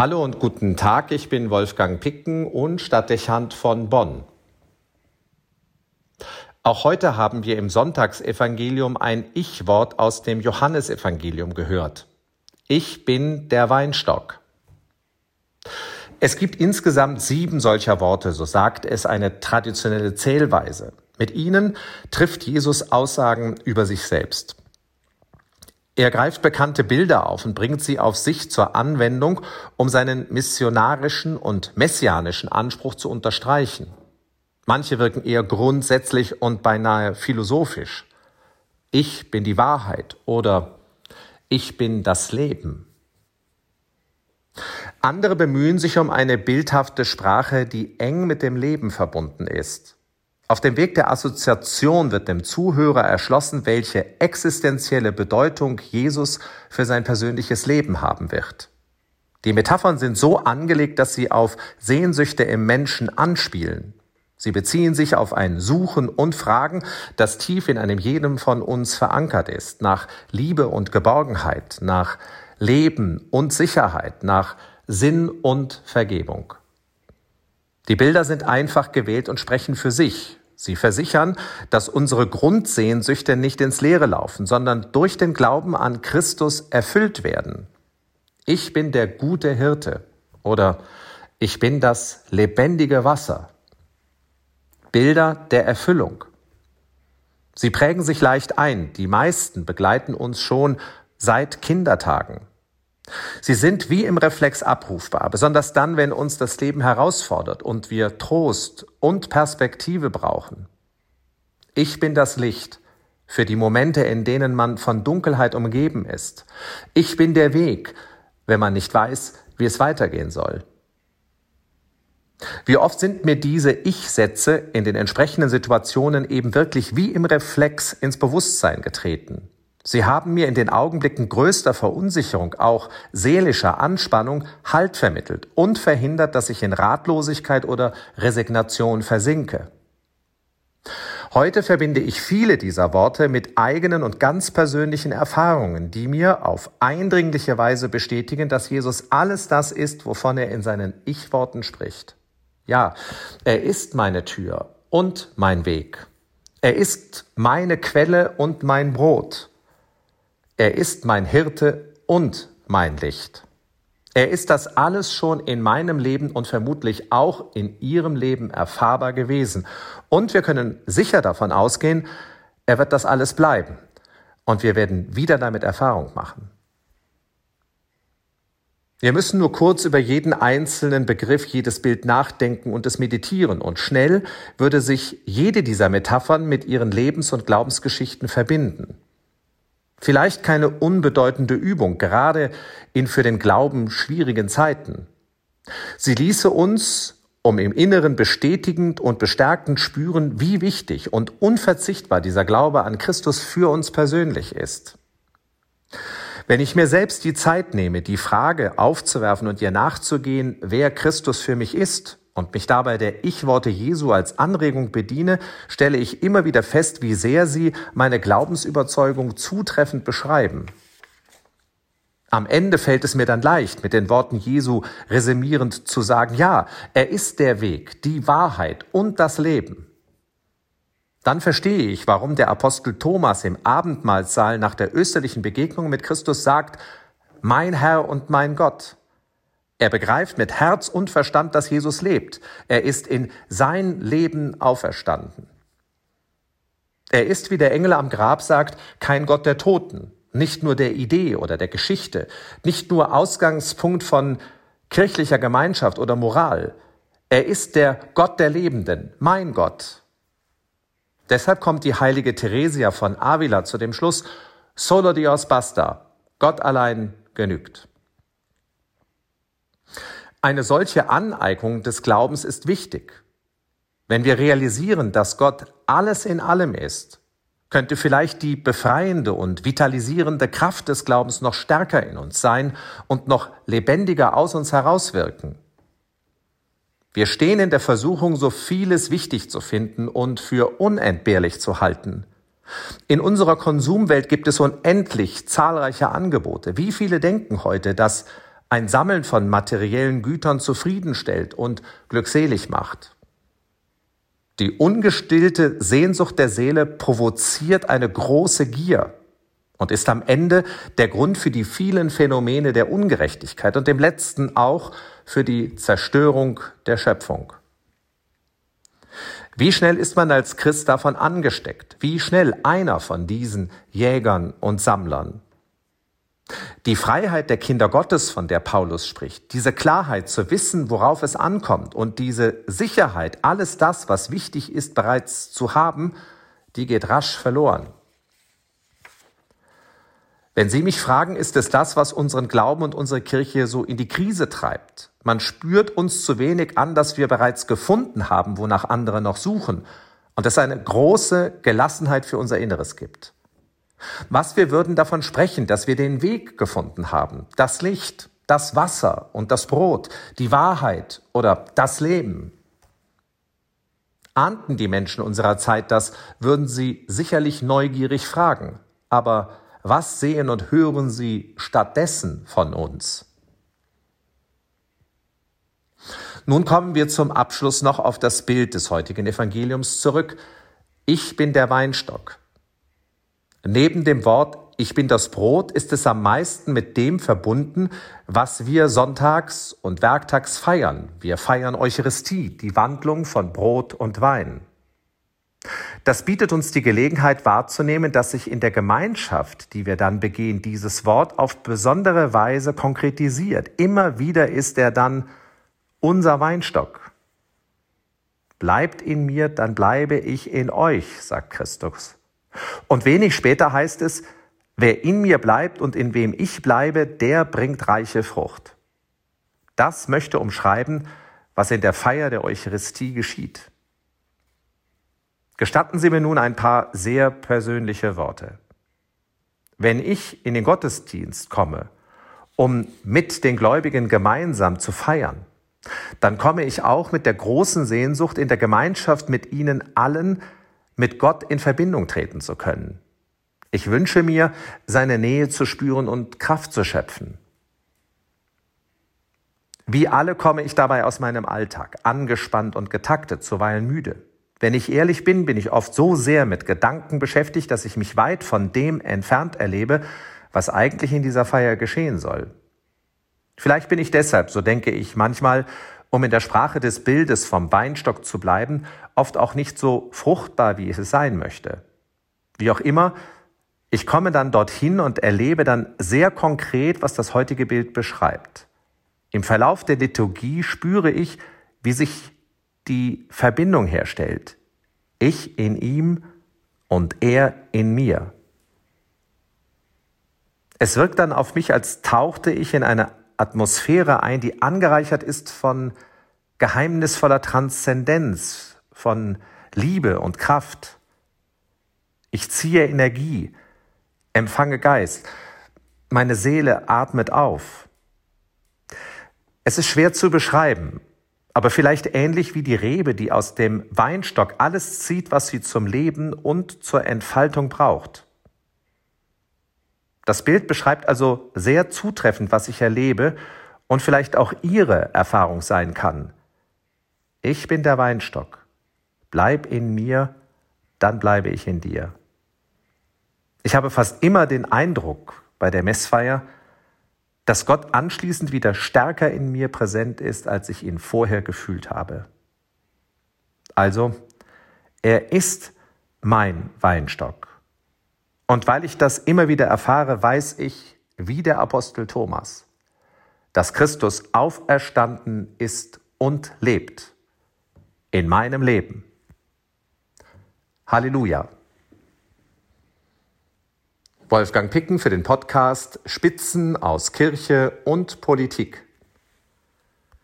Hallo und guten Tag, ich bin Wolfgang Picken und Stadtdechant von Bonn. Auch heute haben wir im Sonntagsevangelium ein Ich-Wort aus dem Johannesevangelium gehört. Ich bin der Weinstock. Es gibt insgesamt sieben solcher Worte, so sagt es eine traditionelle Zählweise. Mit ihnen trifft Jesus Aussagen über sich selbst. Er greift bekannte Bilder auf und bringt sie auf sich zur Anwendung, um seinen missionarischen und messianischen Anspruch zu unterstreichen. Manche wirken eher grundsätzlich und beinahe philosophisch. Ich bin die Wahrheit oder ich bin das Leben. Andere bemühen sich um eine bildhafte Sprache, die eng mit dem Leben verbunden ist. Auf dem Weg der Assoziation wird dem Zuhörer erschlossen, welche existenzielle Bedeutung Jesus für sein persönliches Leben haben wird. Die Metaphern sind so angelegt, dass sie auf Sehnsüchte im Menschen anspielen. Sie beziehen sich auf ein Suchen und Fragen, das tief in einem jedem von uns verankert ist, nach Liebe und Geborgenheit, nach Leben und Sicherheit, nach Sinn und Vergebung. Die Bilder sind einfach gewählt und sprechen für sich. Sie versichern, dass unsere Grundsehnsüchte nicht ins Leere laufen, sondern durch den Glauben an Christus erfüllt werden. Ich bin der gute Hirte oder ich bin das lebendige Wasser. Bilder der Erfüllung. Sie prägen sich leicht ein. Die meisten begleiten uns schon seit Kindertagen. Sie sind wie im Reflex abrufbar, besonders dann, wenn uns das Leben herausfordert und wir Trost und Perspektive brauchen. Ich bin das Licht für die Momente, in denen man von Dunkelheit umgeben ist. Ich bin der Weg, wenn man nicht weiß, wie es weitergehen soll. Wie oft sind mir diese Ich-Sätze in den entsprechenden Situationen eben wirklich wie im Reflex ins Bewusstsein getreten. Sie haben mir in den Augenblicken größter Verunsicherung, auch seelischer Anspannung, Halt vermittelt und verhindert, dass ich in Ratlosigkeit oder Resignation versinke. Heute verbinde ich viele dieser Worte mit eigenen und ganz persönlichen Erfahrungen, die mir auf eindringliche Weise bestätigen, dass Jesus alles das ist, wovon er in seinen Ich-Worten spricht. Ja, er ist meine Tür und mein Weg. Er ist meine Quelle und mein Brot. Er ist mein Hirte und mein Licht. Er ist das alles schon in meinem Leben und vermutlich auch in Ihrem Leben erfahrbar gewesen. Und wir können sicher davon ausgehen, er wird das alles bleiben. Und wir werden wieder damit Erfahrung machen. Wir müssen nur kurz über jeden einzelnen Begriff, jedes Bild nachdenken und es meditieren. Und schnell würde sich jede dieser Metaphern mit ihren Lebens- und Glaubensgeschichten verbinden. Vielleicht keine unbedeutende Übung, gerade in für den Glauben schwierigen Zeiten. Sie ließe uns, um im Inneren bestätigend und bestärkend spüren, wie wichtig und unverzichtbar dieser Glaube an Christus für uns persönlich ist. Wenn ich mir selbst die Zeit nehme, die Frage aufzuwerfen und ihr nachzugehen, wer Christus für mich ist, und mich dabei der Ich-Worte Jesu als Anregung bediene, stelle ich immer wieder fest, wie sehr sie meine Glaubensüberzeugung zutreffend beschreiben. Am Ende fällt es mir dann leicht, mit den Worten Jesu resümierend zu sagen, ja, er ist der Weg, die Wahrheit und das Leben. Dann verstehe ich, warum der Apostel Thomas im Abendmahlsaal nach der österlichen Begegnung mit Christus sagt, mein Herr und mein Gott. Er begreift mit Herz und Verstand, dass Jesus lebt. Er ist in sein Leben auferstanden. Er ist, wie der Engel am Grab sagt, kein Gott der Toten, nicht nur der Idee oder der Geschichte, nicht nur Ausgangspunkt von kirchlicher Gemeinschaft oder Moral. Er ist der Gott der Lebenden, mein Gott. Deshalb kommt die heilige Theresia von Avila zu dem Schluss, Solo Dios basta, Gott allein genügt. Eine solche Aneignung des Glaubens ist wichtig. Wenn wir realisieren, dass Gott alles in allem ist, könnte vielleicht die befreiende und vitalisierende Kraft des Glaubens noch stärker in uns sein und noch lebendiger aus uns herauswirken. Wir stehen in der Versuchung, so vieles wichtig zu finden und für unentbehrlich zu halten. In unserer Konsumwelt gibt es unendlich zahlreiche Angebote. Wie viele denken heute, dass ein Sammeln von materiellen Gütern zufriedenstellt und glückselig macht. Die ungestillte Sehnsucht der Seele provoziert eine große Gier und ist am Ende der Grund für die vielen Phänomene der Ungerechtigkeit und dem letzten auch für die Zerstörung der Schöpfung. Wie schnell ist man als Christ davon angesteckt? Wie schnell einer von diesen Jägern und Sammlern? Die Freiheit der Kinder Gottes, von der Paulus spricht, diese Klarheit zu wissen, worauf es ankommt und diese Sicherheit, alles das, was wichtig ist, bereits zu haben, die geht rasch verloren. Wenn Sie mich fragen, ist es das, was unseren Glauben und unsere Kirche so in die Krise treibt? Man spürt uns zu wenig an, dass wir bereits gefunden haben, wonach andere noch suchen und es eine große Gelassenheit für unser Inneres gibt. Was wir würden davon sprechen, dass wir den Weg gefunden haben, das Licht, das Wasser und das Brot, die Wahrheit oder das Leben. Ahnten die Menschen unserer Zeit das, würden sie sicherlich neugierig fragen. Aber was sehen und hören sie stattdessen von uns? Nun kommen wir zum Abschluss noch auf das Bild des heutigen Evangeliums zurück. Ich bin der Weinstock. Neben dem Wort Ich bin das Brot ist es am meisten mit dem verbunden, was wir sonntags und werktags feiern. Wir feiern Eucharistie, die Wandlung von Brot und Wein. Das bietet uns die Gelegenheit wahrzunehmen, dass sich in der Gemeinschaft, die wir dann begehen, dieses Wort auf besondere Weise konkretisiert. Immer wieder ist er dann unser Weinstock. Bleibt in mir, dann bleibe ich in euch, sagt Christus. Und wenig später heißt es, wer in mir bleibt und in wem ich bleibe, der bringt reiche Frucht. Das möchte umschreiben, was in der Feier der Eucharistie geschieht. Gestatten Sie mir nun ein paar sehr persönliche Worte. Wenn ich in den Gottesdienst komme, um mit den Gläubigen gemeinsam zu feiern, dann komme ich auch mit der großen Sehnsucht, in der Gemeinschaft mit Ihnen allen mit Gott in Verbindung treten zu können. Ich wünsche mir, seine Nähe zu spüren und Kraft zu schöpfen. Wie alle komme ich dabei aus meinem Alltag, angespannt und getaktet, zuweilen müde. Wenn ich ehrlich bin, bin ich oft so sehr mit Gedanken beschäftigt, dass ich mich weit von dem entfernt erlebe, was eigentlich in dieser Feier geschehen soll. Vielleicht bin ich deshalb, so denke ich manchmal, um in der Sprache des Bildes vom Weinstock zu bleiben, oft auch nicht so fruchtbar, wie es sein möchte. Wie auch immer, ich komme dann dorthin und erlebe dann sehr konkret, was das heutige Bild beschreibt. Im Verlauf der Liturgie spüre ich, wie sich die Verbindung herstellt. Ich in ihm und er in mir. Es wirkt dann auf mich, als tauchte ich in eine Atmosphäre ein, die angereichert ist von geheimnisvoller Transzendenz, von Liebe und Kraft. Ich ziehe Energie, empfange Geist. Meine Seele atmet auf. Es ist schwer zu beschreiben, aber vielleicht ähnlich wie die Rebe, die aus dem Weinstock alles zieht, was sie zum Leben und zur Entfaltung braucht. Das Bild beschreibt also sehr zutreffend, was ich erlebe und vielleicht auch Ihre Erfahrung sein kann. Ich bin der Weinstock. Bleib in mir, dann bleibe ich in dir. Ich habe fast immer den Eindruck bei der Messfeier, dass Gott anschließend wieder stärker in mir präsent ist, als ich ihn vorher gefühlt habe. Also, er ist mein Weinstock. Und weil ich das immer wieder erfahre, weiß ich, wie der Apostel Thomas, dass Christus auferstanden ist und lebt in meinem Leben. Halleluja. Wolfgang Picken für den Podcast Spitzen aus Kirche und Politik.